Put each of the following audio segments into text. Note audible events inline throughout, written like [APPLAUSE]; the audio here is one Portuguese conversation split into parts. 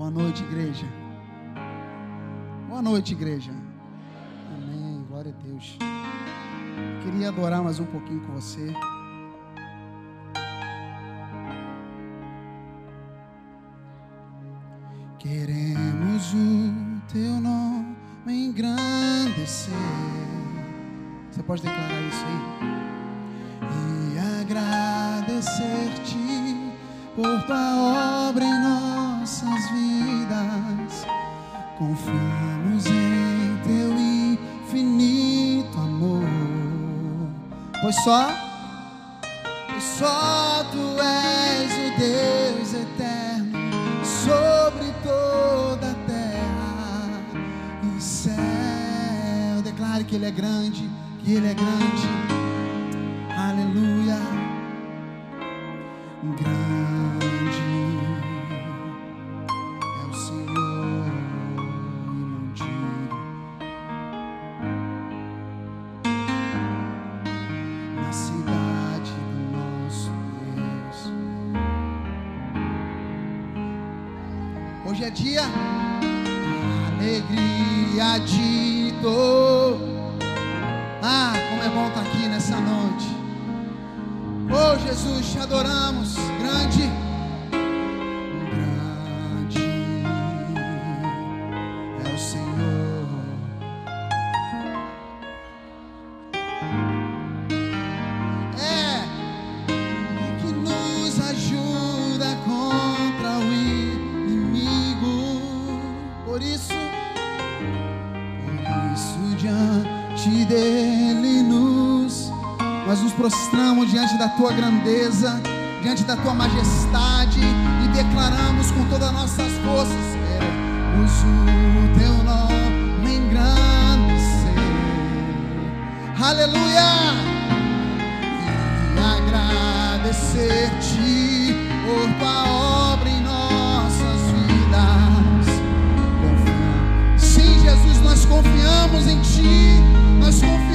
Boa noite, igreja. Boa noite, igreja. Amém. Glória a Deus. Queria adorar mais um pouquinho com você. Queremos o teu nome engrandecer. Você pode declarar isso aí? E agradecer-te por tua obra Confiamos em teu infinito amor. Pois só, pois só tu és o Deus eterno sobre toda a terra e céu. Declare que Ele é grande, que Ele é grande. Prostramos diante da tua grandeza, diante da tua majestade e declaramos com todas as nossas forças: queremos o teu nome engrandecer. Aleluia! E agradecer-te por tua obra em nossas vidas. Confiamos. Sim, Jesus, nós confiamos em ti, nós confiamos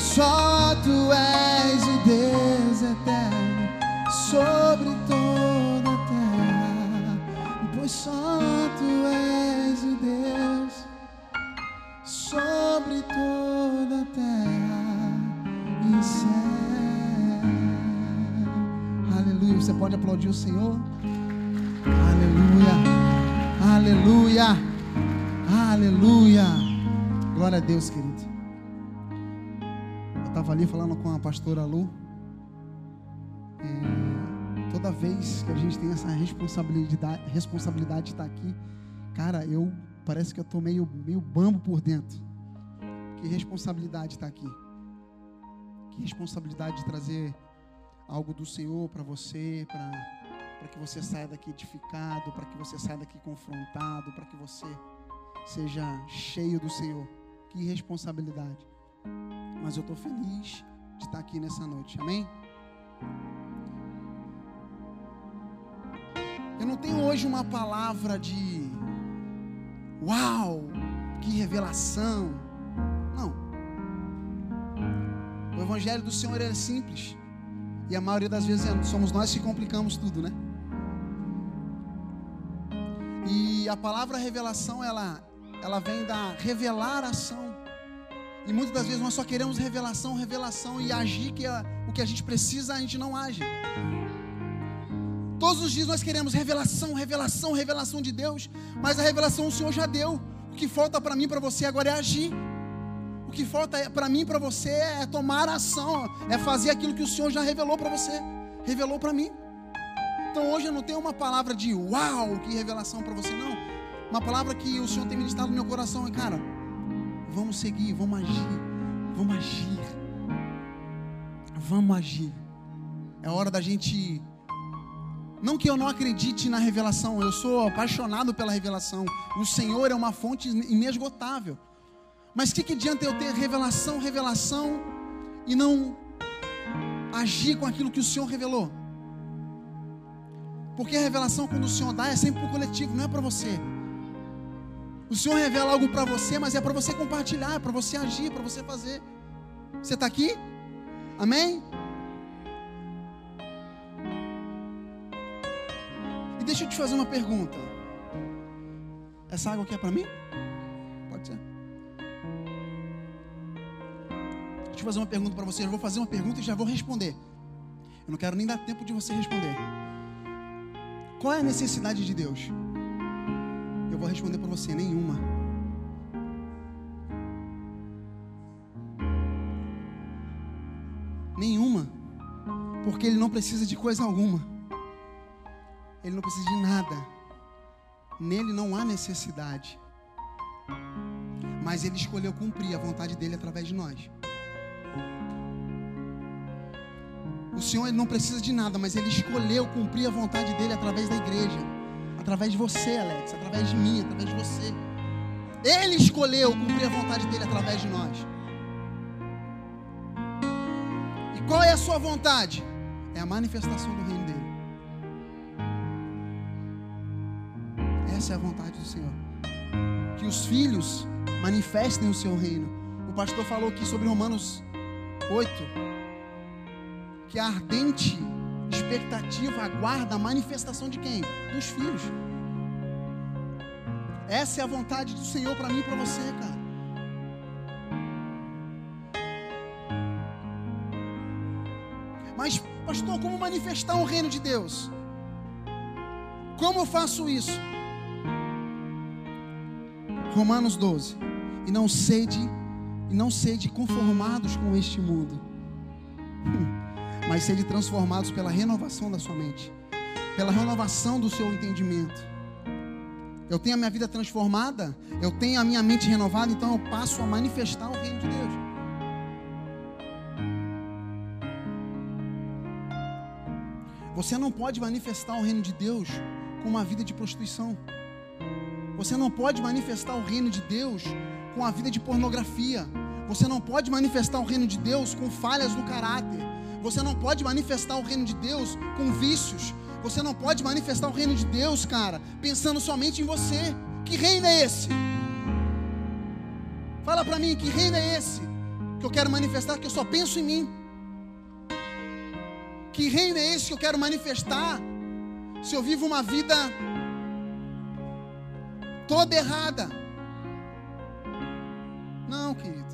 Só tu és o Deus eterno sobre toda a terra. Pois só tu és o Deus sobre toda a terra e céu. Aleluia. Você pode aplaudir o Senhor? Aleluia. Aleluia. Aleluia. Glória a Deus, querido. Estava ali falando com a pastora Lu. É, toda vez que a gente tem essa responsabilidade, responsabilidade de estar aqui, cara, eu parece que eu tô meio, meio bambo por dentro. Que responsabilidade estar aqui. Que responsabilidade de trazer algo do Senhor para você, para que você saia daqui edificado, para que você saia daqui confrontado, para que você seja cheio do Senhor. Que responsabilidade. Mas eu estou feliz de estar aqui nessa noite. Amém? Eu não tenho hoje uma palavra de uau, que revelação. Não. O evangelho do Senhor é simples. E a maioria das vezes é- somos nós que complicamos tudo, né? E a palavra revelação, ela, ela vem da revelar ação. E muitas das vezes nós só queremos revelação, revelação e agir que é o que a gente precisa, a gente não age. Todos os dias nós queremos revelação, revelação, revelação de Deus, mas a revelação o Senhor já deu. O que falta para mim para você agora é agir. O que falta para mim para você é tomar ação, é fazer aquilo que o Senhor já revelou para você. revelou para mim. Então hoje eu não tenho uma palavra de uau, que revelação para você, não. Uma palavra que o Senhor tem ministrado no meu coração é, cara, vamos seguir, vamos agir, vamos agir, vamos agir. É hora da gente. Não que eu não acredite na revelação, eu sou apaixonado pela revelação. O Senhor é uma fonte inesgotável. Mas o que, que adianta eu ter revelação, revelação e não agir com aquilo que o Senhor revelou? Porque a revelação, quando o Senhor dá, é sempre para o coletivo, não é para você. O Senhor revela algo para você, mas é para você compartilhar, é para você agir, para você fazer. Você está aqui? Amém? E deixa eu te fazer uma pergunta. Essa água aqui é para mim? Pode ser. Deixa eu fazer uma pergunta para você. Eu vou fazer uma pergunta e já vou responder. Eu não quero nem dar tempo de você responder. Qual é a necessidade de Deus? Eu vou responder para você: nenhuma. Nenhuma. Porque Ele não precisa de coisa alguma. Ele não precisa de nada. Nele não há necessidade. Mas Ele escolheu cumprir a vontade dele através de nós. O Senhor ele não precisa de nada, mas Ele escolheu cumprir a vontade dele através da igreja, através de você, Alex, através de mim, através de você. Ele escolheu cumprir a vontade dele através de nós. E qual é a sua vontade? É a manifestação do reino dele. Essa é a vontade do Senhor. Que os filhos manifestem o seu reino. O pastor falou aqui sobre Romanos 8 que a ardente expectativa aguarda a manifestação de quem? Dos filhos. Essa é a vontade do Senhor para mim e para você, cara. Mas, pastor, como manifestar o reino de Deus? Como eu faço isso? Romanos 12. E não sede, e não sede conformados com este mundo. Mas sede transformados pela renovação da sua mente, pela renovação do seu entendimento. Eu tenho a minha vida transformada, eu tenho a minha mente renovada, então eu passo a manifestar o reino de Deus. Você não pode manifestar o reino de Deus com uma vida de prostituição. Você não pode manifestar o reino de Deus com a vida de pornografia. Você não pode manifestar o reino de Deus com falhas no caráter. Você não pode manifestar o reino de Deus com vícios. Você não pode manifestar o reino de Deus, cara, pensando somente em você. Que reino é esse? Fala para mim, que reino é esse? Que eu quero manifestar, que eu só penso em mim. Que reino é esse que eu quero manifestar? Se eu vivo uma vida toda errada. Não, querido.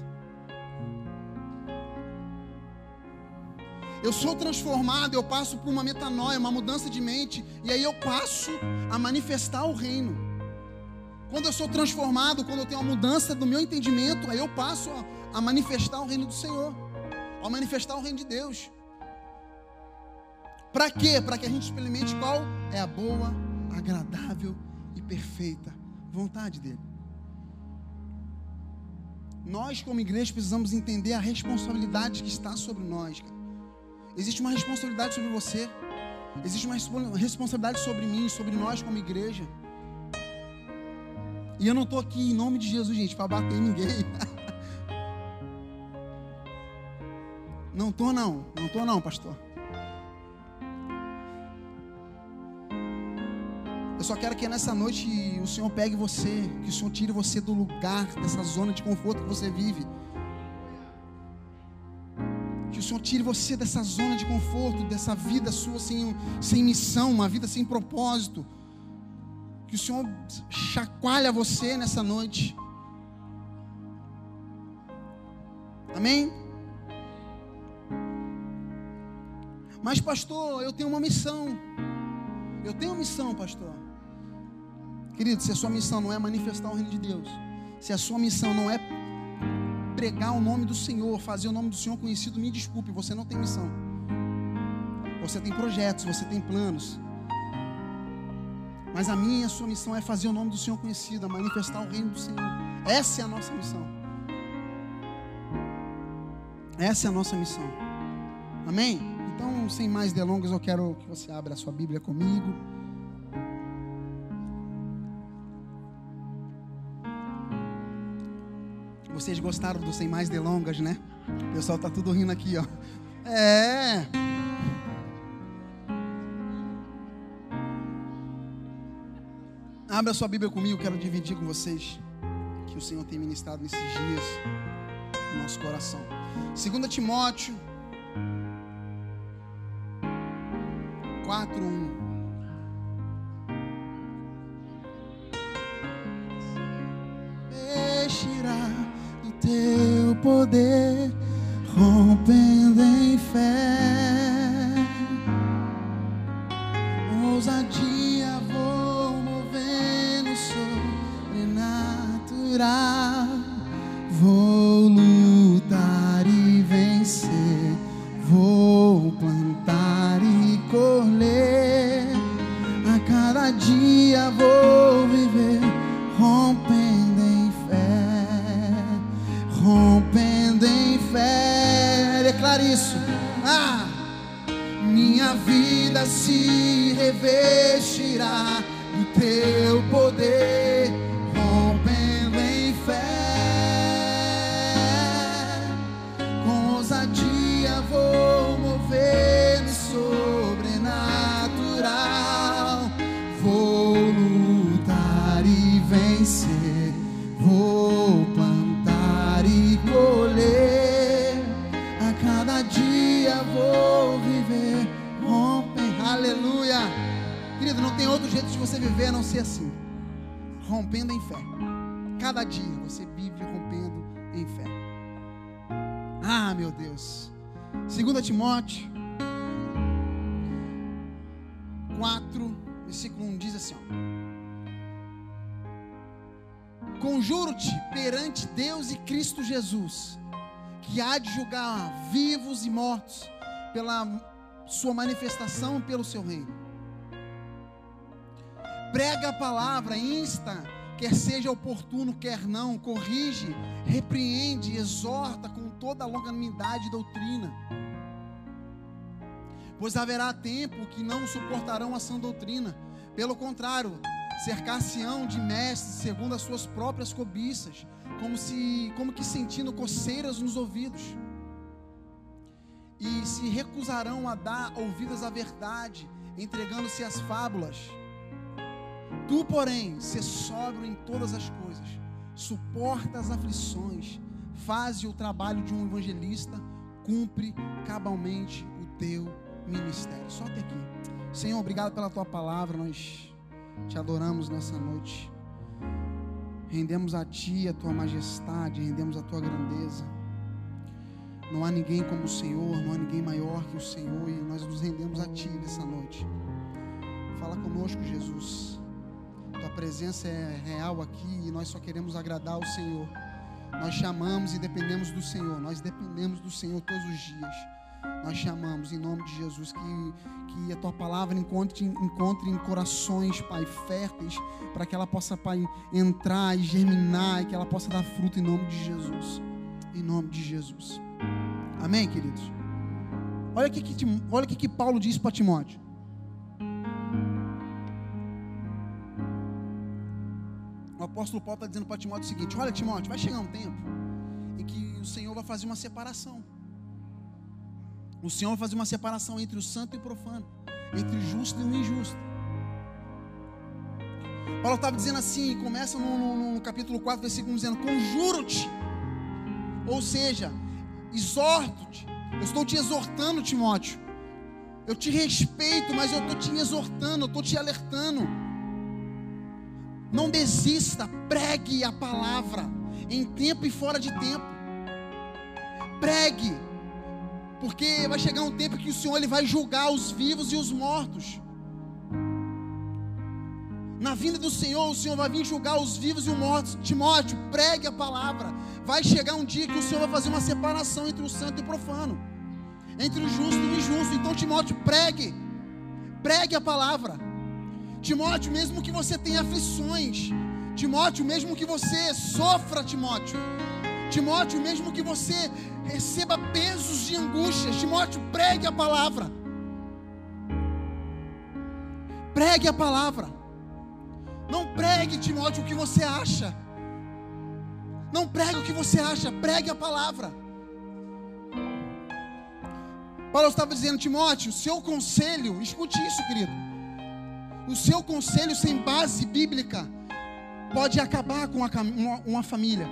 Eu sou transformado, eu passo por uma metanoia, uma mudança de mente, e aí eu passo a manifestar o reino. Quando eu sou transformado, quando eu tenho uma mudança do meu entendimento, aí eu passo a, a manifestar o reino do Senhor, a manifestar o reino de Deus. Para quê? Para que a gente experimente qual é a boa, agradável e perfeita vontade dele. Nós, como igreja, precisamos entender a responsabilidade que está sobre nós. Cara. Existe uma responsabilidade sobre você. Existe uma responsabilidade sobre mim, sobre nós como igreja. E eu não estou aqui em nome de Jesus, gente, para bater em ninguém. [LAUGHS] Não estou não, não estou não, pastor. Eu só quero que nessa noite o Senhor pegue você, que o Senhor tire você do lugar, dessa zona de conforto que você vive. Que o Senhor tire você dessa zona de conforto, dessa vida sua sem, sem missão, uma vida sem propósito. Que o Senhor chacoalha você nessa noite. Amém? Mas, pastor, eu tenho uma missão. Eu tenho uma missão, pastor. Querido, se a sua missão não é manifestar o reino de Deus, se a sua missão não é pregar o nome do Senhor, fazer o nome do Senhor conhecido, me desculpe, você não tem missão. Você tem projetos, você tem planos. Mas a minha e a sua missão é fazer o nome do Senhor conhecido, manifestar o reino do Senhor. Essa é a nossa missão. Essa é a nossa missão. Amém? Então, sem mais delongas, eu quero que você abra a sua Bíblia comigo. Vocês gostaram do sem mais delongas, né? O pessoal tá tudo rindo aqui, ó. É. Abra sua Bíblia comigo, quero dividir com vocês que o Senhor tem ministrado nesses dias no nosso coração. 2 Timóteo 4, 1. Dia vou viver rompendo em fé. Rompendo em fé. Declara isso. Ah! Minha vida se revestirá você viver a não ser assim. Rompendo em fé. Cada dia você vive rompendo em fé. Ah, meu Deus. 2 Timóteo 4, versículo 1 diz assim. Conjuro-te perante Deus e Cristo Jesus, que há de julgar vivos e mortos pela sua manifestação e pelo seu reino. Prega a palavra, insta, quer seja oportuno, quer não, corrige, repreende, exorta com toda a longanimidade e doutrina. Pois haverá tempo que não suportarão a sã doutrina, pelo contrário, cercar-se-ão de mestres segundo as suas próprias cobiças, como se como que sentindo coceiras nos ouvidos. E se recusarão a dar ouvidas à verdade, entregando-se às fábulas. Tu, porém, se sóbrio em todas as coisas, suporta as aflições, faze o trabalho de um evangelista, cumpre cabalmente o teu ministério. Só até aqui. Senhor, obrigado pela tua palavra, nós te adoramos nessa noite. Rendemos a ti a tua majestade, rendemos a tua grandeza. Não há ninguém como o Senhor, não há ninguém maior que o Senhor, e nós nos rendemos a ti nessa noite. Fala conosco, Jesus. Tua presença é real aqui e nós só queremos agradar ao Senhor. Nós chamamos e dependemos do Senhor. Nós dependemos do Senhor todos os dias. Nós chamamos em nome de Jesus que, que a tua palavra encontre, encontre em corações, Pai, férteis, para que ela possa, Pai, entrar e germinar e que ela possa dar fruto em nome de Jesus. Em nome de Jesus. Amém, queridos? Olha o que, que, olha que, que Paulo diz para Timóteo. Apóstolo Paulo está dizendo para Timóteo o seguinte: Olha, Timóteo, vai chegar um tempo em que o Senhor vai fazer uma separação. O Senhor vai fazer uma separação entre o santo e o profano, entre o justo e o injusto. Paulo estava dizendo assim, começa no, no, no capítulo 4, versículo 1, dizendo: Conjuro-te, ou seja, exorto-te, eu estou te exortando, Timóteo. Eu te respeito, mas eu estou te exortando, eu estou te alertando. Não desista, pregue a palavra em tempo e fora de tempo. Pregue, porque vai chegar um tempo que o Senhor ele vai julgar os vivos e os mortos. Na vinda do Senhor, o Senhor vai vir julgar os vivos e os mortos. Timóteo, pregue a palavra. Vai chegar um dia que o Senhor vai fazer uma separação entre o santo e o profano. entre o justo e o injusto. Então, Timóteo, pregue, pregue a palavra. Timóteo, mesmo que você tenha aflições, Timóteo, mesmo que você sofra, Timóteo, Timóteo, mesmo que você receba pesos de angústias, Timóteo, pregue a palavra. Pregue a palavra. Não pregue, Timóteo, o que você acha. Não pregue o que você acha, pregue a palavra. Paulo estava dizendo, Timóteo, seu conselho, escute isso, querido. O seu conselho sem base bíblica pode acabar com uma, uma, família.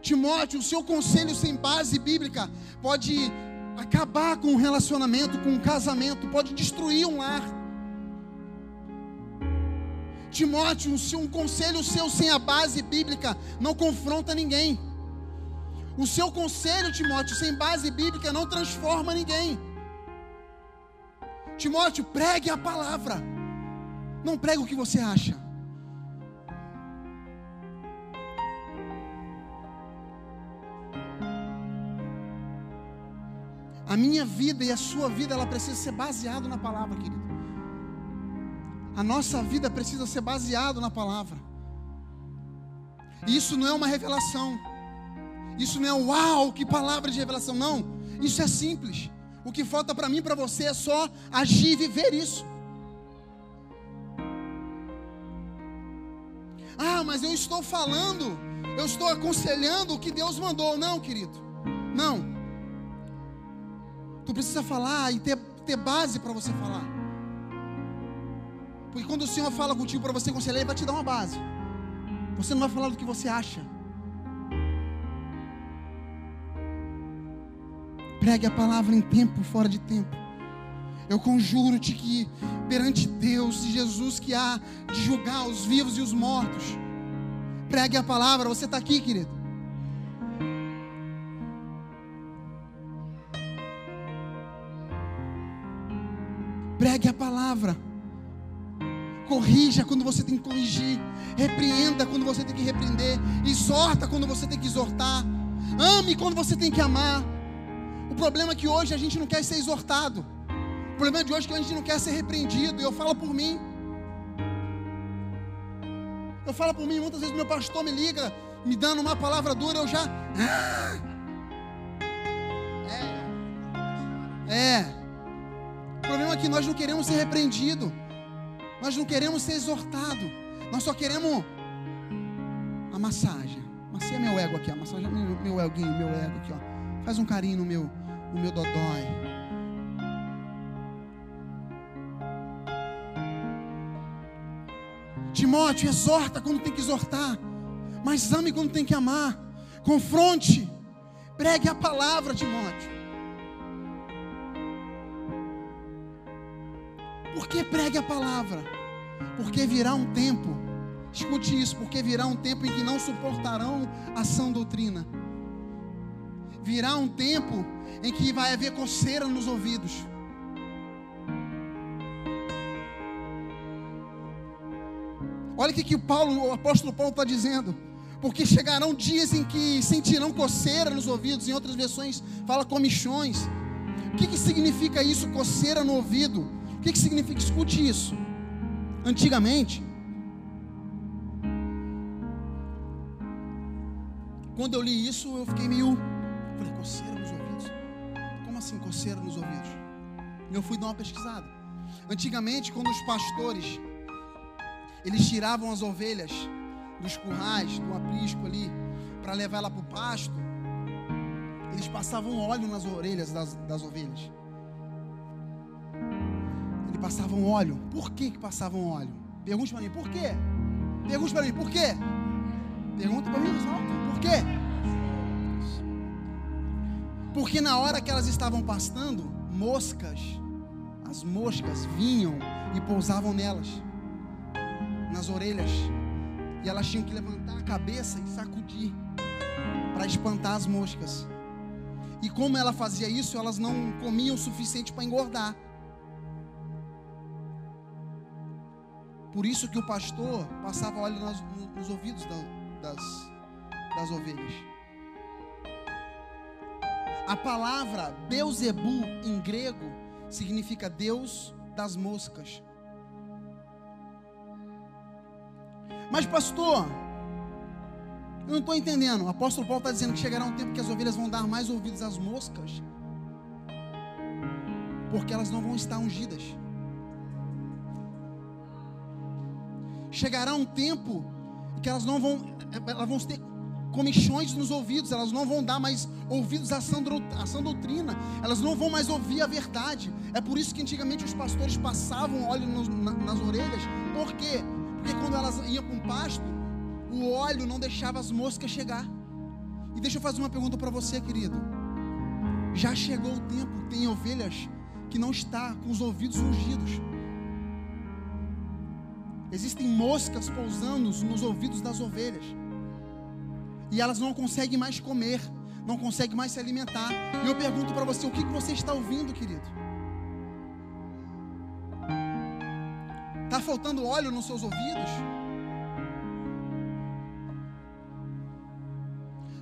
Timóteo, o seu conselho sem base bíblica pode acabar com um relacionamento, com um casamento, pode destruir um lar. Timóteo, um conselho seu sem a base bíblica não confronta ninguém. O seu conselho, Timóteo, sem base bíblica não transforma ninguém. Timóteo, pregue a palavra. Não pregue o que você acha. A minha vida e a sua vida, ela precisa ser baseada na palavra, querido. A nossa vida precisa ser baseada na palavra. E isso não é uma revelação. Isso não é uau, que palavra de revelação. Não. Isso é simples. O que falta para mim para você é só agir e viver isso. Mas eu estou falando, eu estou aconselhando o que Deus mandou. Não, querido. Não. Tu precisa falar e ter, ter base para você falar. Porque quando o Senhor fala contigo para você aconselhar, Ele vai te dar uma base. Você não vai falar do que você acha. Pregue a palavra em tempo, fora de tempo. Eu conjuro-te que perante Deus e Jesus que há de julgar os vivos e os mortos. Pregue a palavra. Você está aqui, querido. Pregue a palavra. Corrija quando você tem que corrigir. Repreenda quando você tem que repreender. Exorta quando você tem que exortar. Ame quando você tem que amar. O problema é que hoje a gente não quer ser exortado. O problema de hoje é que a gente não quer ser repreendido. E eu falo por mim. Eu falo por mim, muitas vezes meu pastor me liga, me dando uma palavra dura, eu já. É. É problema é que nós não queremos ser repreendidos, nós não queremos ser exortados, nós só queremos a massagem. Masseia meu ego aqui, ó. Massageia meu, meu eguinho, meu ego aqui, ó. Faz um carinho no meu, no meu dodói. Timóteo, exorta quando tem que exortar, mas ame quando tem que amar. Confronte, pregue a palavra, Timóteo. Por que pregue a palavra? Porque virá um tempo, escute isso, porque virá um tempo em que não suportarão a sã doutrina. Virá um tempo em que vai haver coceira nos ouvidos. Olha o que, que o, Paulo, o apóstolo Paulo está dizendo. Porque chegarão dias em que sentirão coceira nos ouvidos, em outras versões fala comichões. O que, que significa isso, coceira no ouvido? O que, que significa? Escute isso. Antigamente, quando eu li isso, eu fiquei meio. Falei, coceira nos ouvidos? Como assim coceira nos ouvidos? E eu fui dar uma pesquisada. Antigamente, quando os pastores eles tiravam as ovelhas dos currais, do aprisco ali, para levar ela para o pasto, eles passavam óleo nas orelhas das, das ovelhas e passavam óleo. Por que, que passavam óleo? Pergunte para mim, por quê? Pergunte para mim, por quê? Pergunta para mim, por quê? Porque na hora que elas estavam pastando, moscas, as moscas vinham e pousavam nelas, nas orelhas, e elas tinham que levantar a cabeça e sacudir para espantar as moscas. E como ela fazia isso, elas não comiam o suficiente para engordar. Por isso que o pastor passava óleo nos, ouvidos da, das, das ovelhas. A palavra Beuzebu em grego significa Deus das moscas. Mas, pastor, eu não estou entendendo. O apóstolo Paulo está dizendo que chegará um tempo que as ovelhas vão dar mais ouvidos às moscas, porque elas não vão estar ungidas. Chegará um tempo que elas não vão, elas vão ter comichões nos ouvidos, elas não vão dar mais ouvidos à sã, à sã doutrina, elas não vão mais ouvir a verdade. É por isso que antigamente os pastores passavam óleo nas orelhas, por quê? Porque quando elas iam para um pasto, o óleo não deixava as moscas chegar. E deixa eu fazer uma pergunta para você, querido. Já chegou o tempo, tem ovelhas que não está com os ouvidos ungidos. Existem moscas pousando nos ouvidos das ovelhas. E elas não conseguem mais comer, não conseguem mais se alimentar. E eu pergunto para você, o que, que você está ouvindo, querido? Está faltando óleo nos seus ouvidos?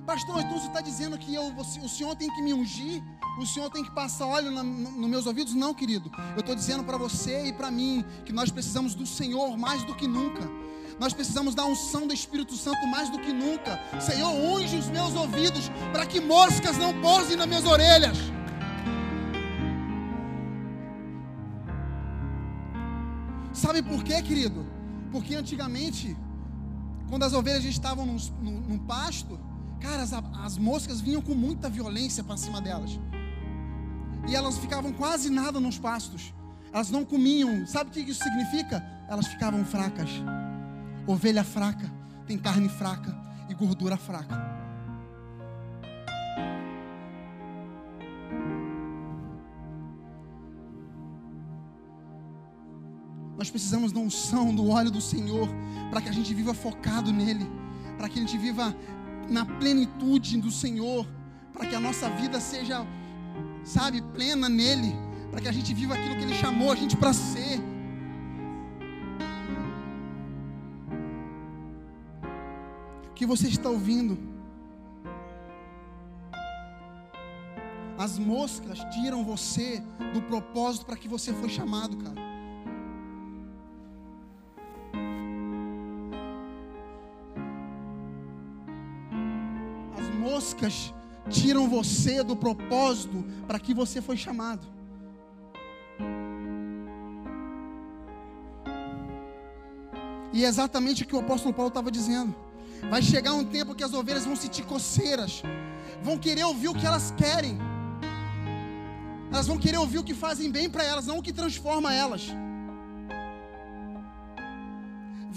Pastor, então você está dizendo que eu, o senhor tem que me ungir? O senhor tem que passar óleo nos no meus ouvidos? Não, querido. Eu estou dizendo para você e para mim que nós precisamos do Senhor mais do que nunca. Nós precisamos da unção do Espírito Santo mais do que nunca. Senhor, unge os meus ouvidos para que moscas não pousem nas minhas orelhas. Sabe por quê, querido? Porque antigamente, quando as ovelhas estavam num, num, num pasto, Cara, as, as moscas vinham com muita violência para cima delas. E elas ficavam quase nada nos pastos. Elas não comiam. Sabe o que isso significa? Elas ficavam fracas. Ovelha fraca tem carne fraca e gordura fraca. Nós precisamos da unção, do óleo do Senhor, para que a gente viva focado nele, para que a gente viva na plenitude do Senhor, para que a nossa vida seja, sabe, plena nele, para que a gente viva aquilo que ele chamou a gente para ser. O que você está ouvindo? As moscas tiram você do propósito para que você foi chamado, cara. Moscas tiram você do propósito para que você foi chamado. E é exatamente o que o apóstolo Paulo estava dizendo. Vai chegar um tempo que as ovelhas vão sentir coceiras, vão querer ouvir o que elas querem. Elas vão querer ouvir o que fazem bem para elas, não o que transforma elas.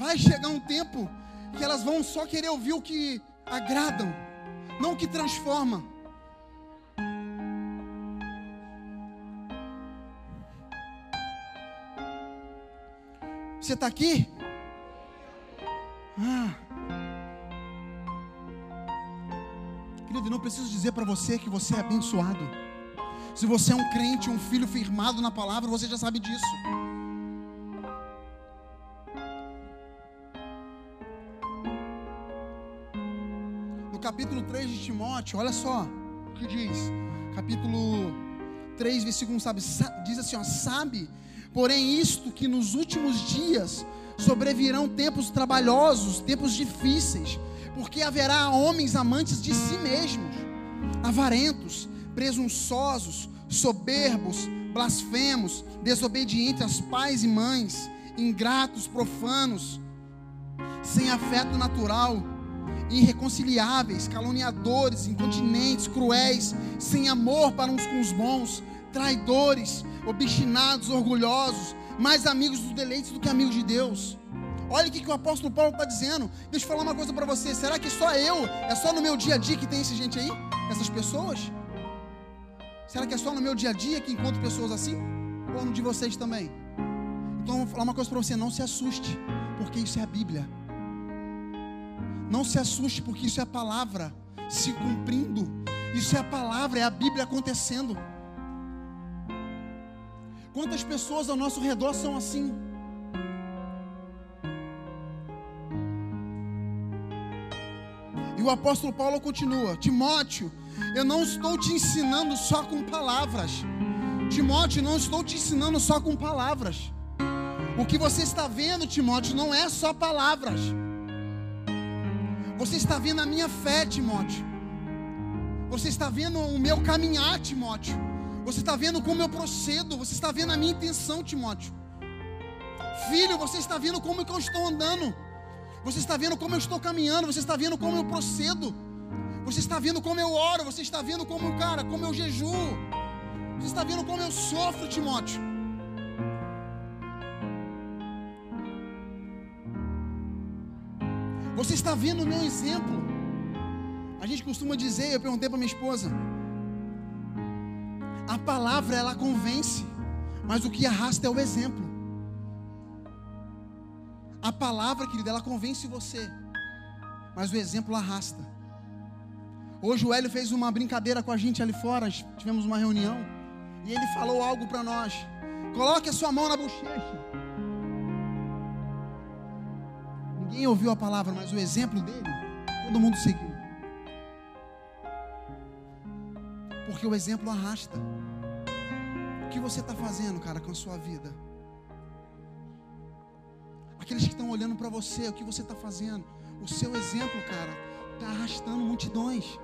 Vai chegar um tempo que elas vão só querer ouvir o que agradam não o que transforma. Você está aqui? Ah. Querido, não preciso dizer para você que você é abençoado. Se você é um crente, um filho firmado na palavra, você já sabe disso. Capítulo 3 de Timóteo, olha só o que diz. Capítulo 3, versículo 1, sabe, diz assim, ó, sabe, porém isto que nos últimos dias sobrevirão tempos trabalhosos, tempos difíceis, porque haverá homens amantes de si mesmos, avarentos, presunçosos, soberbos, blasfemos, desobedientes aos pais e mães, ingratos, profanos, sem afeto natural, irreconciliáveis, caluniadores, incontinentes, cruéis, sem amor para uns com os bons, traidores, obstinados, orgulhosos, mais amigos dos deleites do que amigos de Deus. Olha o que, o apóstolo Paulo está dizendo. Deixa eu falar uma coisa para você. Será que só eu, é só no meu dia a dia que tem essa gente aí? Essas pessoas? Será que é só no meu dia a dia que encontro pessoas assim? Ou no de vocês também? Então, vou falar uma coisa para você: não se assuste, porque isso é a Bíblia. Não se assuste, porque isso é a palavra se cumprindo. Isso é a palavra, é a Bíblia acontecendo. Quantas pessoas ao nosso redor são assim? E o apóstolo Paulo continua: Timóteo, Eu não estou te ensinando só com palavras. Timóteo, não estou te ensinando só com palavras. O que você está vendo, Timóteo, não é só palavras. Você está vendo a minha fé, Timóteo. Você está vendo o meu caminhar, Timóteo. Você está vendo como eu procedo. Você está vendo a minha intenção, Timóteo. Filho, você está vendo como eu estou andando. Você está vendo como eu estou caminhando. Você está vendo como eu procedo. Você está vendo como eu oro. Você está vendo como, cara, como eu jejuo. Você está vendo como eu sofro, Timóteo. Você está vendo o meu exemplo. A gente costuma dizer, eu perguntei para minha esposa, a palavra ela convence, mas o que arrasta é o exemplo. A palavra, querida, ela convence você, mas o exemplo arrasta. Hoje o Hélio fez uma brincadeira com a gente ali fora, tivemos uma reunião, e ele falou algo para nós. Coloque a sua mão na bochecha. Ninguém ouviu a palavra, mas o exemplo dele, todo mundo seguiu. Porque o exemplo arrasta. O que você está fazendo, cara, com a sua vida? Aqueles que estão olhando para você, o que você está fazendo? O seu exemplo, cara, está arrastando multidões.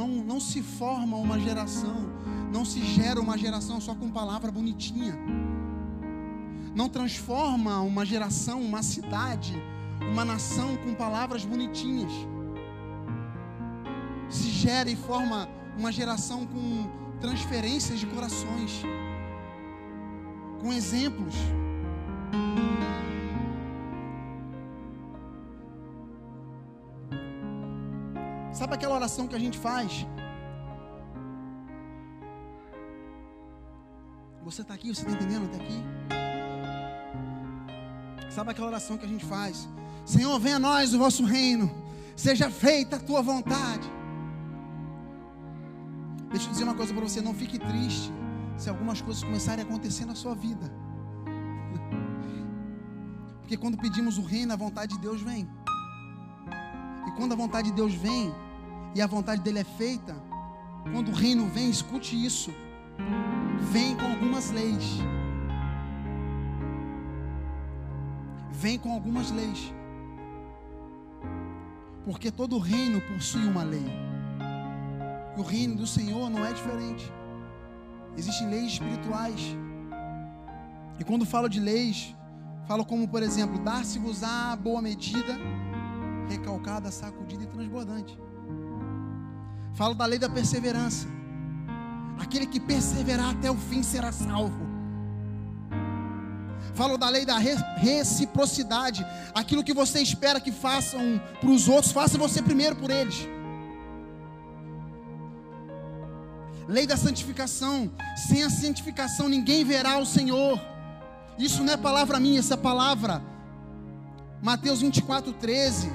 Não, não se forma uma geração, não se gera uma geração só com palavra bonitinha. Não transforma uma geração, uma cidade, uma nação com palavras bonitinhas. Se gera e forma uma geração com transferências de corações, com exemplos. Sabe aquela oração que a gente faz? Você está aqui, você está entendendo até aqui? Sabe aquela oração que a gente faz? Senhor, venha a nós o vosso reino, seja feita a tua vontade. Deixa eu dizer uma coisa para você: não fique triste se algumas coisas começarem a acontecer na sua vida. Porque quando pedimos o reino, a vontade de Deus vem. E quando a vontade de Deus vem, e a vontade dele é feita, quando o reino vem, escute isso, vem com algumas leis. Vem com algumas leis. Porque todo reino possui uma lei. E o reino do Senhor não é diferente. Existem leis espirituais. E quando falo de leis, falo como, por exemplo, dar-se-vos a boa medida, recalcada, sacudida e transbordante. Falo da lei da perseverança. Aquele que perseverar até o fim será salvo. Falo da lei da reciprocidade. Aquilo que você espera que façam para os outros, faça você primeiro por eles. Lei da santificação. Sem a santificação ninguém verá o Senhor. Isso não é palavra minha, essa é palavra. Mateus 24, 13.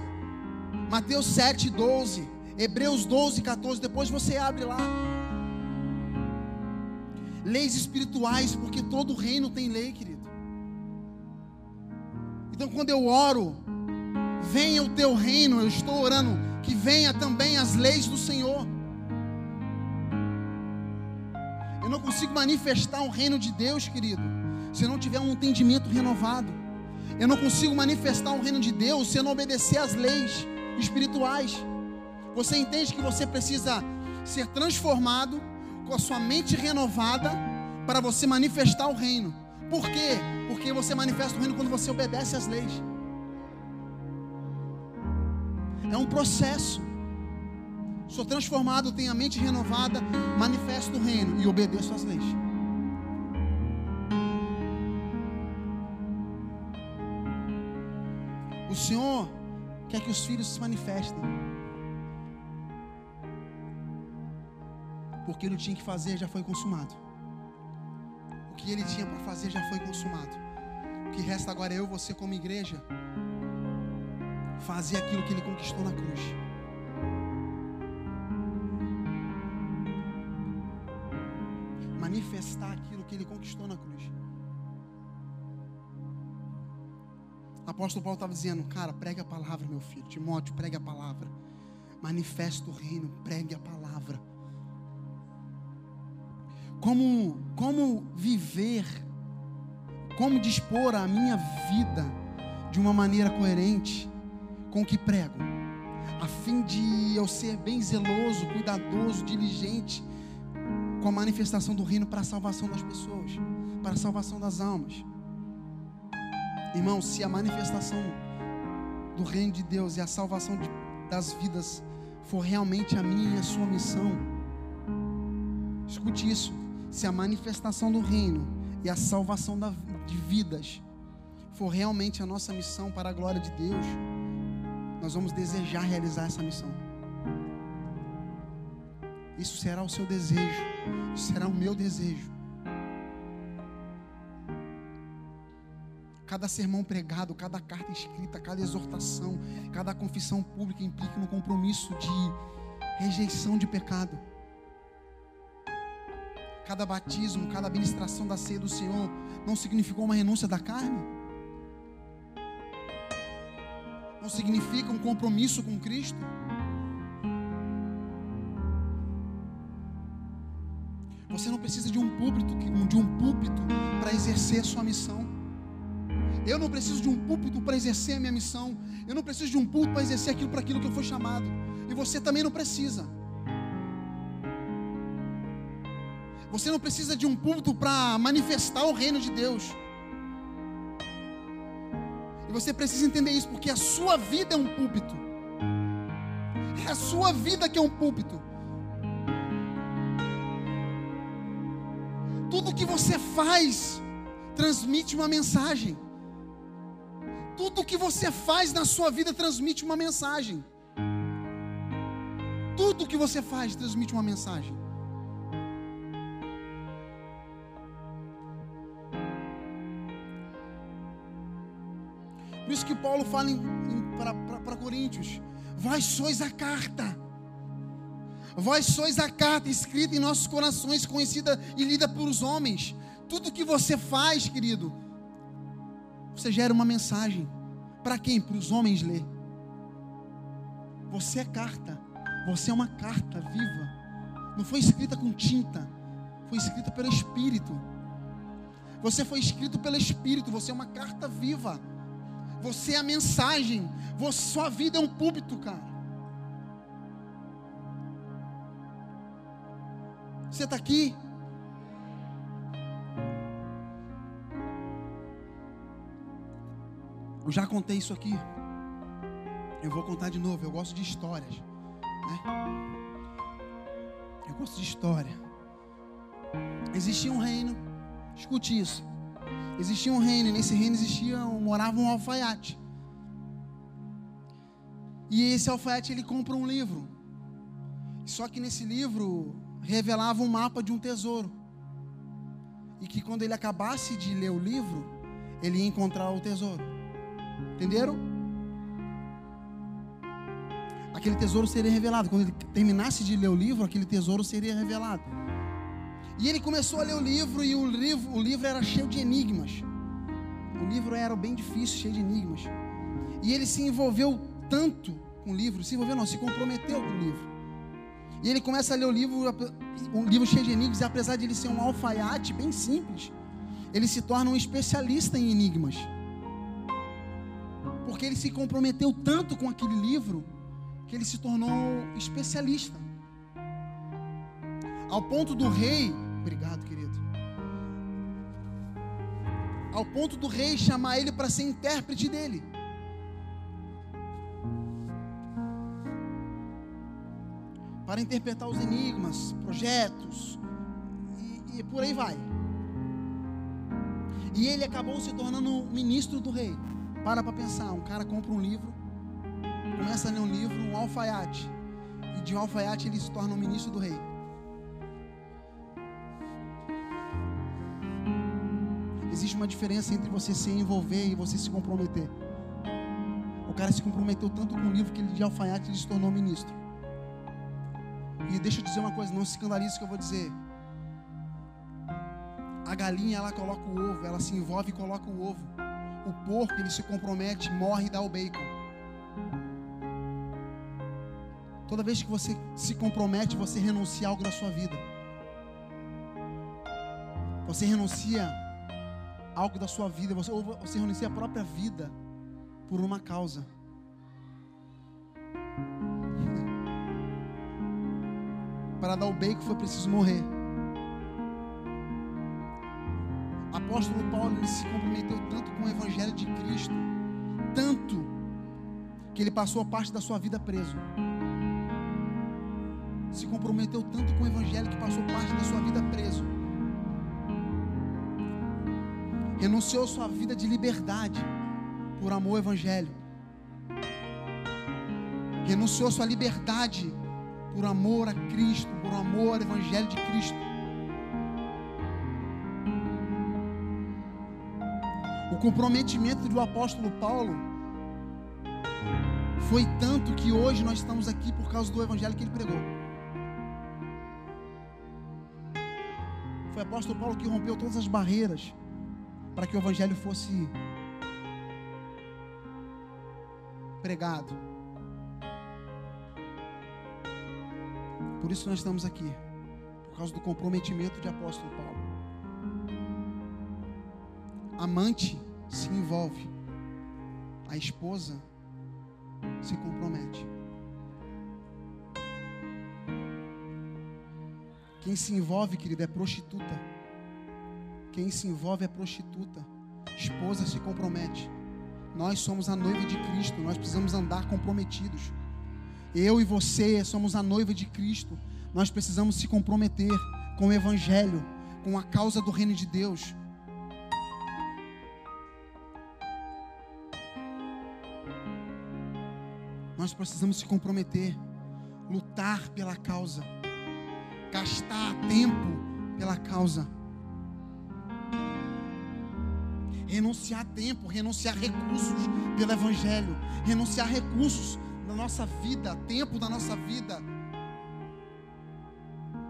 Mateus 7, 12. Hebreus 12, 14. Depois você abre lá. Leis espirituais, porque todo reino tem lei, querido. Então, quando eu oro, venha o teu reino, eu estou orando que venha também as leis do Senhor. Eu não consigo manifestar o reino de Deus, querido, se eu não tiver um entendimento renovado. Eu não consigo manifestar o reino de Deus se eu não obedecer às leis espirituais. Você entende que você precisa ser transformado com a sua mente renovada para você manifestar o reino. Por quê? Porque você manifesta o reino quando você obedece às leis. É um processo. Sou transformado, tenho a mente renovada, manifesto o reino e obedeço às leis. O Senhor quer que os filhos se manifestem. Porque ele tinha que fazer já foi consumado que ele tinha para fazer já foi consumado. O que resta agora é eu, você, como igreja, fazer aquilo que ele conquistou na cruz. Manifestar aquilo que ele conquistou na cruz. Apóstolo Paulo estava dizendo, cara, pregue a palavra, meu filho. Timóteo, pregue a palavra. Manifesta o reino, pregue a palavra. Como, como viver, como dispor a minha vida de uma maneira coerente com o que prego, a fim de eu ser bem zeloso, cuidadoso, diligente com a manifestação do reino para a salvação das pessoas, para a salvação das almas. Irmão, se a manifestação do reino de Deus e a salvação de, das vidas for realmente a minha e a sua missão, escute isso. Se a manifestação do reino e a salvação da, de vidas for realmente a nossa missão para a glória de Deus, nós vamos desejar realizar essa missão. Isso será o seu desejo, isso será o meu desejo. Cada sermão pregado, cada carta escrita, cada exortação, cada confissão pública implica um compromisso de rejeição de pecado. Cada batismo, cada administração da ceia do Senhor não significou uma renúncia da carne? Não significa um compromisso com Cristo? Você não precisa de um púlpito, de um púlpito para exercer a sua missão. Eu não preciso de um púlpito para exercer a minha missão. Eu não preciso de um púlpito para exercer aquilo para aquilo que eu fui chamado. E você também não precisa. Você não precisa de um púlpito para manifestar o reino de Deus. E você precisa entender isso, porque a sua vida é um púlpito. É a sua vida que é um púlpito. Tudo que você faz transmite uma mensagem. Tudo que você faz na sua vida transmite uma mensagem. Tudo que você faz transmite uma mensagem. Por isso que Paulo fala para Coríntios: Vós sois a carta. Vós sois a carta escrita em nossos corações, conhecida e lida por os homens. Tudo que você faz, querido, você gera uma mensagem. Para quem? Para os homens ler. Você é carta. Você é uma carta viva. Não foi escrita com tinta. Foi escrita pelo Espírito. Você foi escrito pelo Espírito. Você é uma carta viva. Você é a mensagem. Você, sua vida é um púlpito, cara. Você está aqui? Eu já contei isso aqui. Eu vou contar de novo. Eu gosto de histórias. Né? Eu gosto de história. Existia um reino. Escute isso. Existia um reino. E nesse reino existia, morava um alfaiate. E esse alfaiate ele compra um livro. Só que nesse livro revelava um mapa de um tesouro. E que quando ele acabasse de ler o livro, ele ia encontrar o tesouro. Entenderam? Aquele tesouro seria revelado. Quando ele terminasse de ler o livro, aquele tesouro seria revelado. E ele começou a ler o livro e o livro, o livro era cheio de enigmas. O livro era bem difícil, cheio de enigmas. E ele se envolveu tanto com o livro, se envolveu não, se comprometeu com o livro. E ele começa a ler o livro, um livro cheio de enigmas, e apesar de ele ser um alfaiate bem simples, ele se torna um especialista em enigmas porque ele se comprometeu tanto com aquele livro que ele se tornou especialista. Ao ponto do rei, obrigado, querido. Ao ponto do rei chamar ele para ser intérprete dele. Para interpretar os enigmas, projetos e, e por aí vai. E ele acabou se tornando ministro do rei. Para para pensar, um cara compra um livro, começa a ler um livro, um alfaiate, e de um alfaiate ele se torna um ministro do rei. Existe uma diferença entre você se envolver e você se comprometer. O cara se comprometeu tanto com o livro que ele de alfaiate ele se tornou ministro. E deixa eu dizer uma coisa, não se escandalize que eu vou dizer. A galinha ela coloca o ovo, ela se envolve e coloca o ovo. o porco ele se compromete, morre e dá o bacon. Toda vez que você se compromete, você renuncia algo da sua vida. Você renuncia algo da sua vida, você, ou você renuncia a própria vida por uma causa. Para dar o bacon foi preciso morrer. Apóstolo Paulo ele se comprometeu tanto com o evangelho de Cristo, tanto que ele passou a parte da sua vida preso. Se comprometeu tanto com o evangelho que passou parte da Renunciou sua vida de liberdade por amor ao evangelho. Renunciou sua liberdade por amor a Cristo, por amor ao Evangelho de Cristo. O comprometimento do apóstolo Paulo foi tanto que hoje nós estamos aqui por causa do Evangelho que ele pregou. Foi o apóstolo Paulo que rompeu todas as barreiras para que o Evangelho fosse pregado. Por isso nós estamos aqui, por causa do comprometimento de apóstolo Paulo. Amante se envolve, a esposa se compromete. Quem se envolve, querido, é prostituta. Quem se envolve é prostituta. Esposa se compromete. Nós somos a noiva de Cristo, nós precisamos andar comprometidos. Eu e você somos a noiva de Cristo. Nós precisamos se comprometer com o Evangelho, com a causa do reino de Deus. Nós precisamos se comprometer, lutar pela causa, gastar tempo pela causa, renunciar tempo, renunciar recursos pelo Evangelho, renunciar recursos na nossa vida, tempo da nossa vida,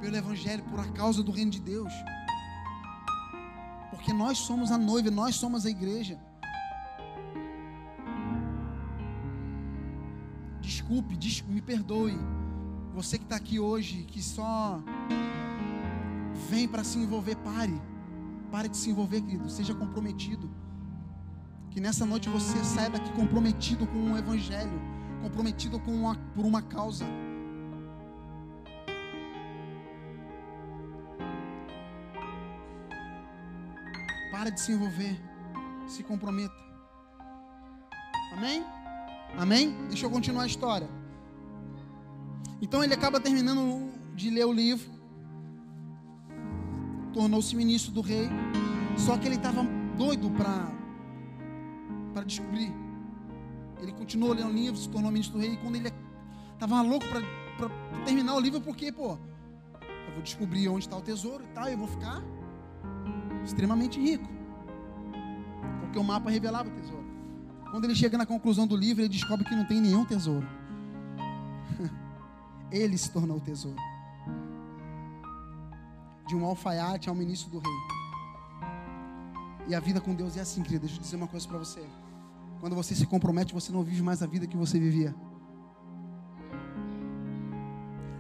pelo Evangelho, por a causa do reino de Deus. Porque nós somos a noiva, nós somos a igreja. Desculpe, desculpe me perdoe. Você que está aqui hoje, que só vem para se envolver, pare. Pare de se envolver, querido. Seja comprometido. Que nessa noite você saia daqui comprometido com o Evangelho comprometido com uma, por uma causa. Para de se envolver, se comprometa. Amém? Amém? Deixa eu continuar a história. Então ele acaba terminando de ler o livro, tornou-se ministro do rei, só que ele estava doido para descobrir ele continuou lendo o livro, se tornou ministro do rei. E quando ele estava louco para terminar o livro, porque, pô, eu vou descobrir onde está o tesouro e tal, eu vou ficar extremamente rico. Porque o mapa revelava o tesouro. Quando ele chega na conclusão do livro, ele descobre que não tem nenhum tesouro. [LAUGHS] ele se tornou o tesouro. De um alfaiate ao ministro do rei. E a vida com Deus é assim, querido. Deixa eu dizer uma coisa para você. Quando você se compromete, você não vive mais a vida que você vivia.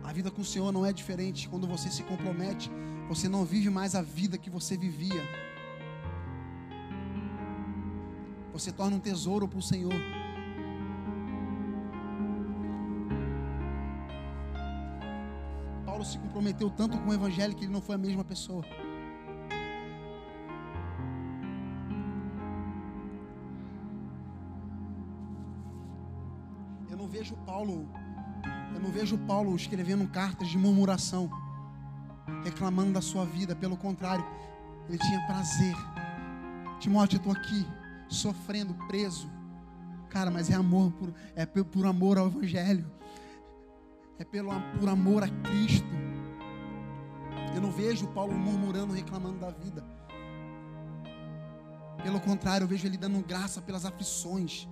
A vida com o Senhor não é diferente. Quando você se compromete, você não vive mais a vida que você vivia. Você torna um tesouro para o Senhor. Se comprometeu tanto com o Evangelho que ele não foi a mesma pessoa. vejo Paulo, eu não vejo Paulo escrevendo cartas de murmuração, reclamando da sua vida, pelo contrário, ele tinha prazer. Timóteo, eu estou aqui, sofrendo, preso. Cara, mas é amor, por, é por amor ao Evangelho, é pelo, por amor a Cristo. Eu não vejo Paulo murmurando, reclamando da vida. Pelo contrário, eu vejo ele dando graça pelas aflições.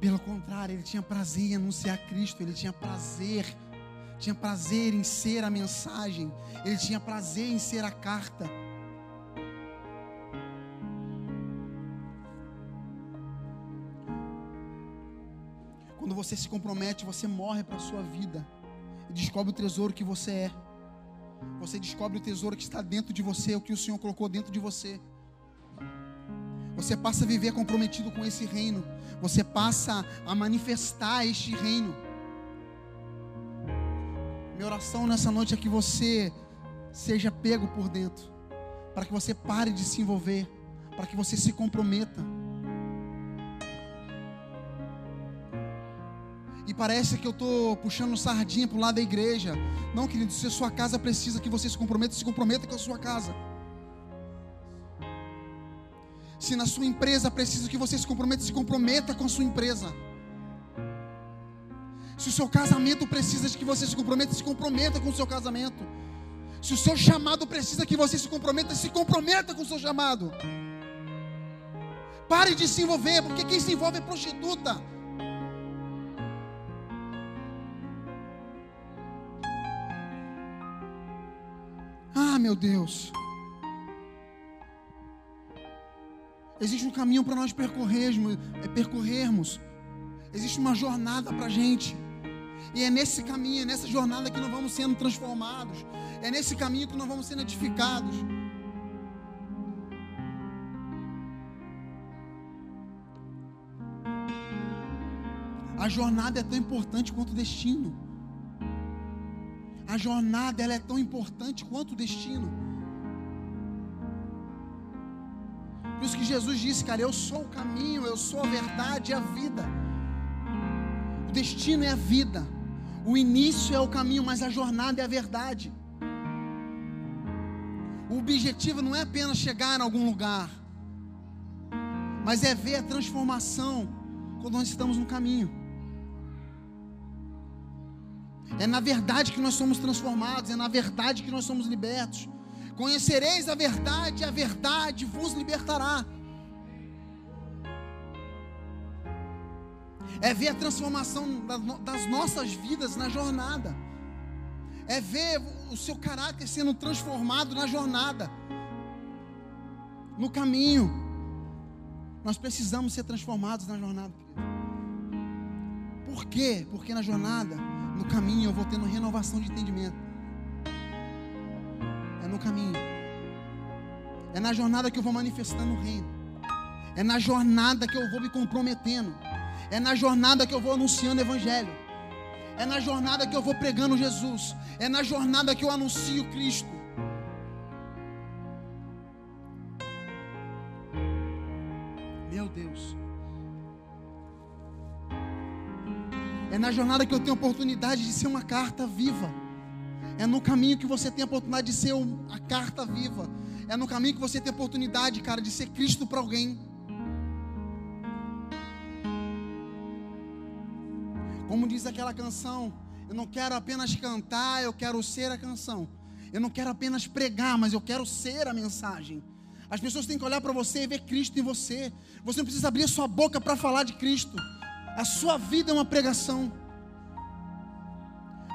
Pelo contrário, ele tinha prazer em anunciar Cristo, ele tinha prazer tinha prazer em ser a mensagem, ele tinha prazer em ser a carta. Você se compromete, você morre para a sua vida e descobre o tesouro que você é. Você descobre o tesouro que está dentro de você, o que o Senhor colocou dentro de você. Você passa a viver comprometido com esse reino. Você passa a manifestar este reino. Minha oração nessa noite é que você seja pego por dentro, para que você pare de se envolver, para que você se comprometa. E parece que eu estou puxando sardinha para o lado da igreja. Não, querido, se a sua casa precisa que você se comprometa, se comprometa com a sua casa. Se na sua empresa precisa que você se comprometa, se comprometa com a sua empresa. Se o seu casamento precisa de que você se comprometa, se comprometa com o seu casamento. Se o seu chamado precisa que você se comprometa, se comprometa com o seu chamado. Pare de se envolver, porque quem se envolve é prostituta. Meu Deus. Existe um caminho para nós percorrermos, é percorrermos. Existe uma jornada para a gente. E é nesse caminho, é nessa jornada que nós vamos sendo transformados. É nesse caminho que nós vamos sendo edificados. A jornada é tão importante quanto o destino. A jornada ela é tão importante quanto o destino. Por isso que Jesus disse, cara, eu sou o caminho, eu sou a verdade e a vida. O destino é a vida. O início é o caminho, mas a jornada é a verdade. O objetivo não é apenas chegar em algum lugar, mas é ver a transformação quando nós estamos no caminho. É na verdade que nós somos transformados, é na verdade que nós somos libertos. Conhecereis a verdade, a verdade vos libertará. É ver a transformação das nossas vidas na jornada. É ver o seu caráter sendo transformado na jornada. No caminho. Nós precisamos ser transformados na jornada. Por quê? Porque na jornada, no caminho, eu vou tendo renovação de entendimento no caminho. É na jornada que eu vou manifestando o reino. É na jornada que eu vou me comprometendo. É na jornada que eu vou anunciando o evangelho. É na jornada que eu vou pregando Jesus. É na jornada que eu anuncio Cristo. Na jornada que eu tenho a oportunidade de ser uma carta viva. É no caminho que você tem a oportunidade de ser a carta viva. É no caminho que você tem a oportunidade, cara, de ser Cristo para alguém. Como diz aquela canção, eu não quero apenas cantar, eu quero ser a canção. Eu não quero apenas pregar, mas eu quero ser a mensagem. As pessoas têm que olhar para você e ver Cristo em você. Você não precisa abrir sua boca para falar de Cristo. A sua vida é uma pregação.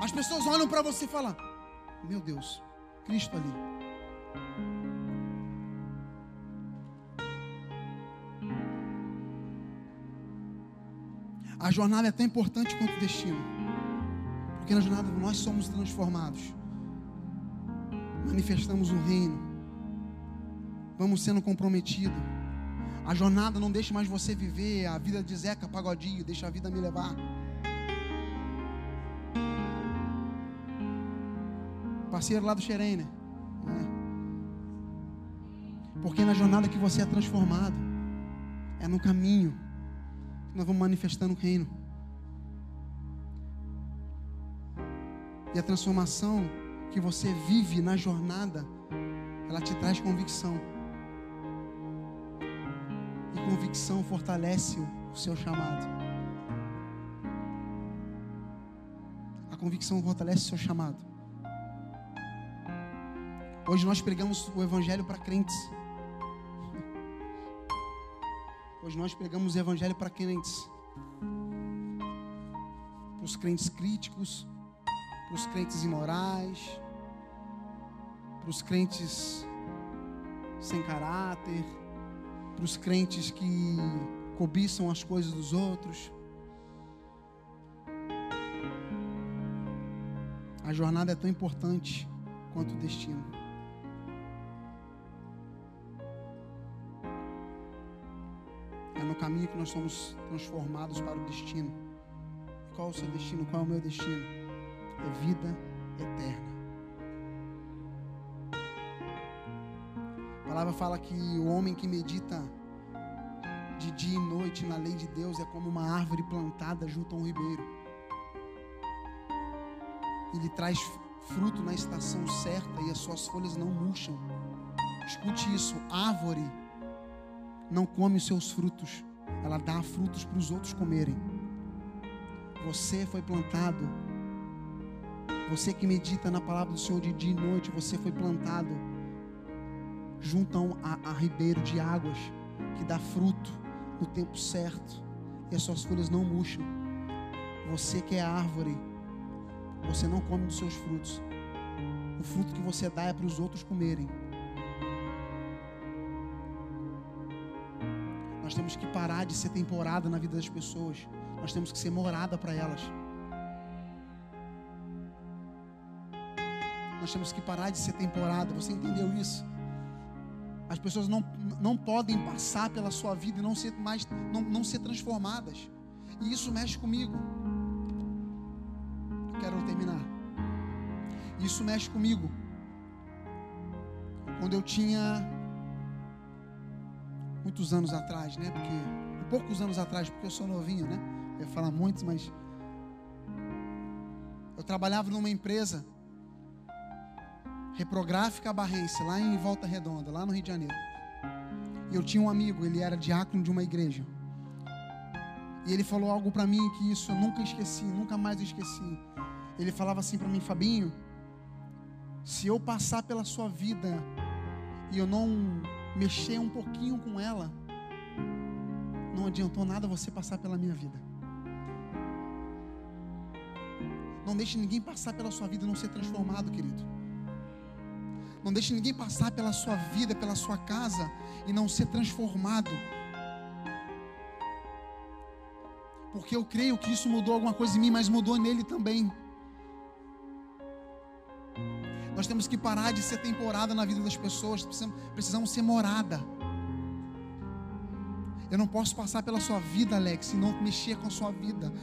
As pessoas olham para você e falam: Meu Deus, Cristo ali. A jornada é tão importante quanto o destino. Porque na jornada nós somos transformados. Manifestamos o reino. Vamos sendo comprometidos. A jornada não deixa mais você viver a vida de Zeca Pagodinho, deixa a vida me levar. Parceiro lá do Xerém, né? É. Porque na jornada que você é transformado, é no caminho que nós vamos manifestando o reino. E a transformação que você vive na jornada, ela te traz convicção. Convicção fortalece o seu chamado. A convicção fortalece o seu chamado. Hoje nós pregamos o Evangelho para crentes. Hoje nós pregamos o Evangelho para crentes. Para os crentes críticos, para os crentes imorais, para os crentes sem caráter, para os crentes que cobiçam as coisas dos outros. A jornada é tão importante quanto o destino. É no caminho que nós somos transformados para o destino. qual o seu destino? Qual é o meu destino? É vida eterna. Palavra fala que o homem que medita de dia e noite na lei de Deus é como uma árvore plantada junto a um ribeiro. Ele traz fruto na estação certa e as suas folhas não murcham. Escute isso: árvore não come os seus frutos, ela dá frutos para os outros comerem. Você foi plantado, você que medita na palavra do Senhor de dia e noite, você foi plantado junto a, a ribeiro de águas que dá fruto no tempo certo e as suas folhas não murcham. Você que é árvore, você não come dos seus frutos. O fruto que você dá é para os outros comerem. Nós temos que parar de ser temporada na vida das pessoas. Nós temos que ser morada para elas. Nós temos que parar de ser temporada. Você entendeu isso? As pessoas não, não podem passar pela sua vida e não ser mais não, não ser transformadas. E isso mexe comigo. Quero terminar. Isso mexe comigo. Quando eu tinha muitos anos atrás, né? Porque poucos anos atrás, porque eu sou novinho, né? Eu ia falar muitos, mas eu trabalhava numa empresa reprográfica barrense, lá em Volta Redonda, lá no Rio de Janeiro. E eu tinha um amigo, ele era diácono de uma igreja. E ele falou algo para mim que isso eu nunca esqueci, nunca mais esqueci. Ele falava assim para mim, Fabinho, se eu passar pela sua vida e eu não mexer um pouquinho com ela, não adiantou nada você passar pela minha vida. Não deixe ninguém passar pela sua vida e não ser transformado, querido. Não deixe ninguém passar pela sua vida, pela sua casa e não ser transformado. Porque eu creio que isso mudou alguma coisa em mim, mas mudou nele também. Nós temos que parar de ser temporada na vida das pessoas, precisamos, ser morada. Eu não posso passar pela sua vida, Alex, e não mexer com a sua vida.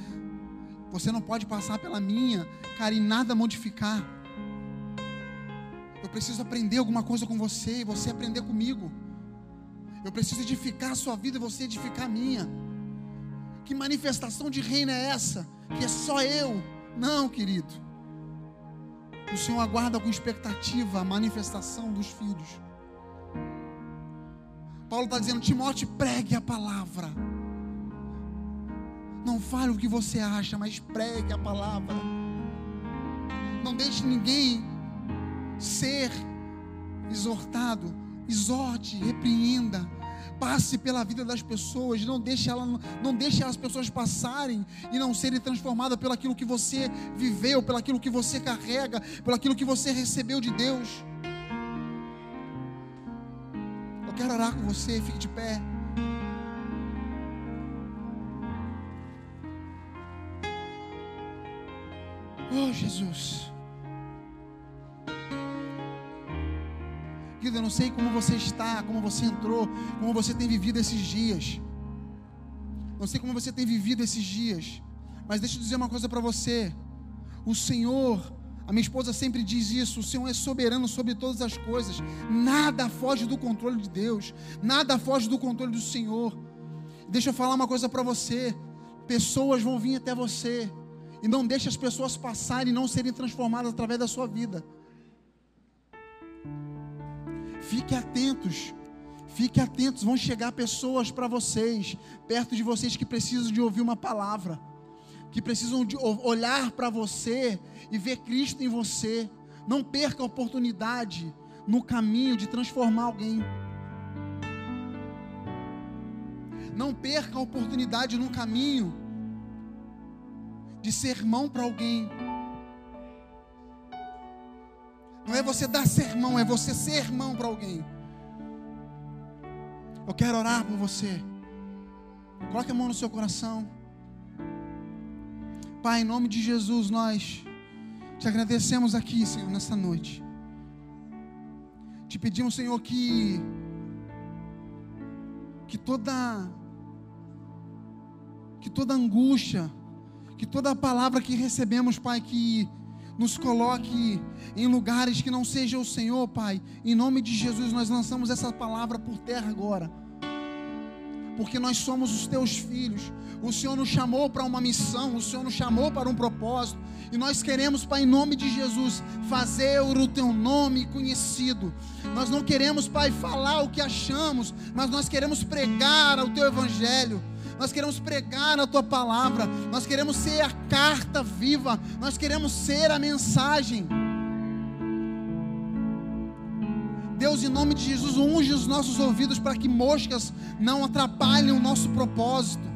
Você não pode passar pela minha, cara, e nada modificar. Preciso aprender alguma coisa com você e você aprender comigo. Eu preciso edificar a sua vida e você edificar a minha. Que manifestação de reino é essa? Que é só eu? Não, querido. O Senhor aguarda com expectativa a manifestação dos filhos. Paulo está dizendo: Timóteo, pregue a palavra. Não fale o que você acha, mas pregue a palavra. Não deixe ninguém ser exortado, exorte, repreenda, passe pela vida das pessoas, não deixe, ela, não deixe as pessoas passarem e não serem transformadas pelo aquilo que você viveu, pelo aquilo que você carrega, pelo aquilo que você recebeu de Deus. Eu quero orar com você, fique de pé. Oh Jesus. Não sei como você está, como você entrou, como você tem vivido esses dias. Não sei como você tem vivido esses dias. Mas deixa eu dizer uma coisa para você. O Senhor, a minha esposa sempre diz isso: o Senhor é soberano sobre todas as coisas. Nada foge do controle de Deus. Nada foge do controle do Senhor. Deixa eu falar uma coisa para você. Pessoas vão vir até você. E não deixe as pessoas passarem e não serem transformadas através da sua vida. Fique atentos. Fique atentos, vão chegar pessoas para vocês, perto de vocês que precisam de ouvir uma palavra, que precisam de olhar para você e ver Cristo em você. Não perca a oportunidade no caminho de transformar alguém. Não perca a oportunidade no caminho de ser irmão para alguém. Não é você dar sermão, é você ser irmão para alguém. Eu quero orar por você. Coloque a mão no seu coração. Pai, em nome de Jesus, nós te agradecemos aqui, Senhor, nessa noite. Te pedimos, Senhor, que que toda que toda angústia, que toda palavra que recebemos, Pai, que nos coloque em lugares que não seja o Senhor, Pai. Em nome de Jesus, nós lançamos essa palavra por terra agora. Porque nós somos os teus filhos. O Senhor nos chamou para uma missão, o Senhor nos chamou para um propósito. E nós queremos, Pai, em nome de Jesus, fazer o teu nome conhecido. Nós não queremos, Pai, falar o que achamos, mas nós queremos pregar o teu evangelho nós queremos pregar a tua palavra, nós queremos ser a carta viva, nós queremos ser a mensagem. Deus, em nome de Jesus, unge os nossos ouvidos para que moscas não atrapalhem o nosso propósito.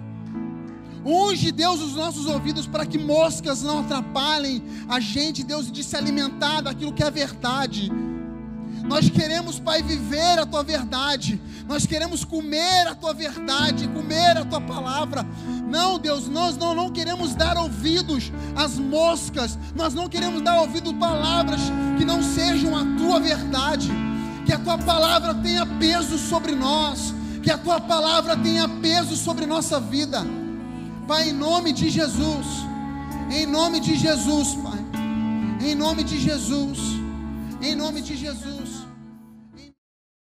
Unge, Deus, os nossos ouvidos para que moscas não atrapalhem a gente, Deus, de se alimentar daquilo que é verdade. Nós queremos, Pai, viver a tua verdade. Nós queremos comer a tua verdade, comer a tua palavra. Não, Deus, nós não, não queremos dar ouvidos às moscas. Nós não queremos dar ouvido a palavras que não sejam a tua verdade. Que a tua palavra tenha peso sobre nós. Que a tua palavra tenha peso sobre nossa vida. Pai, em nome de Jesus. Em nome de Jesus, Pai. Em nome de Jesus. Em nome de Jesus.